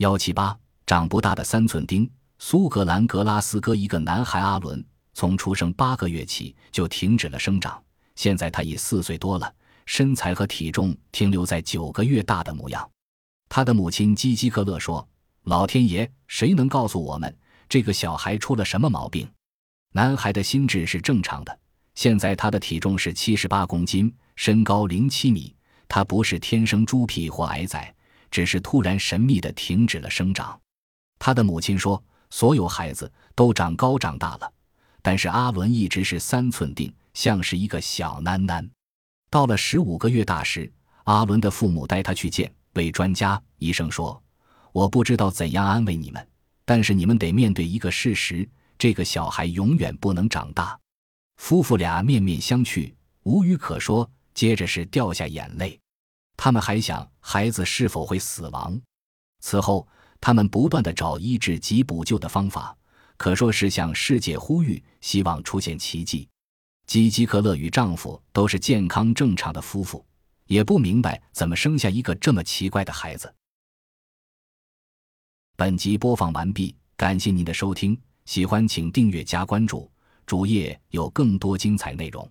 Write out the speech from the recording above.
幺七八长不大的三寸丁，苏格兰格拉斯哥一个男孩阿伦，从出生八个月起就停止了生长，现在他已四岁多了，身材和体重停留在九个月大的模样。他的母亲基基克勒说：“老天爷，谁能告诉我们这个小孩出了什么毛病？”男孩的心智是正常的，现在他的体重是七十八公斤，身高零七米。他不是天生猪皮或矮仔，只是突然神秘的停止了生长。他的母亲说：“所有孩子都长高长大了，但是阿伦一直是三寸定，像是一个小囡囡。”到了十五个月大时，阿伦的父母带他去见位专家。医生说：“我不知道怎样安慰你们，但是你们得面对一个事实：这个小孩永远不能长大。”夫妇俩面面相觑，无语可说。接着是掉下眼泪，他们还想孩子是否会死亡。此后，他们不断的找医治及补救的方法，可说是向世界呼吁，希望出现奇迹。基基克勒与丈夫都是健康正常的夫妇，也不明白怎么生下一个这么奇怪的孩子。本集播放完毕，感谢您的收听，喜欢请订阅加关注，主页有更多精彩内容。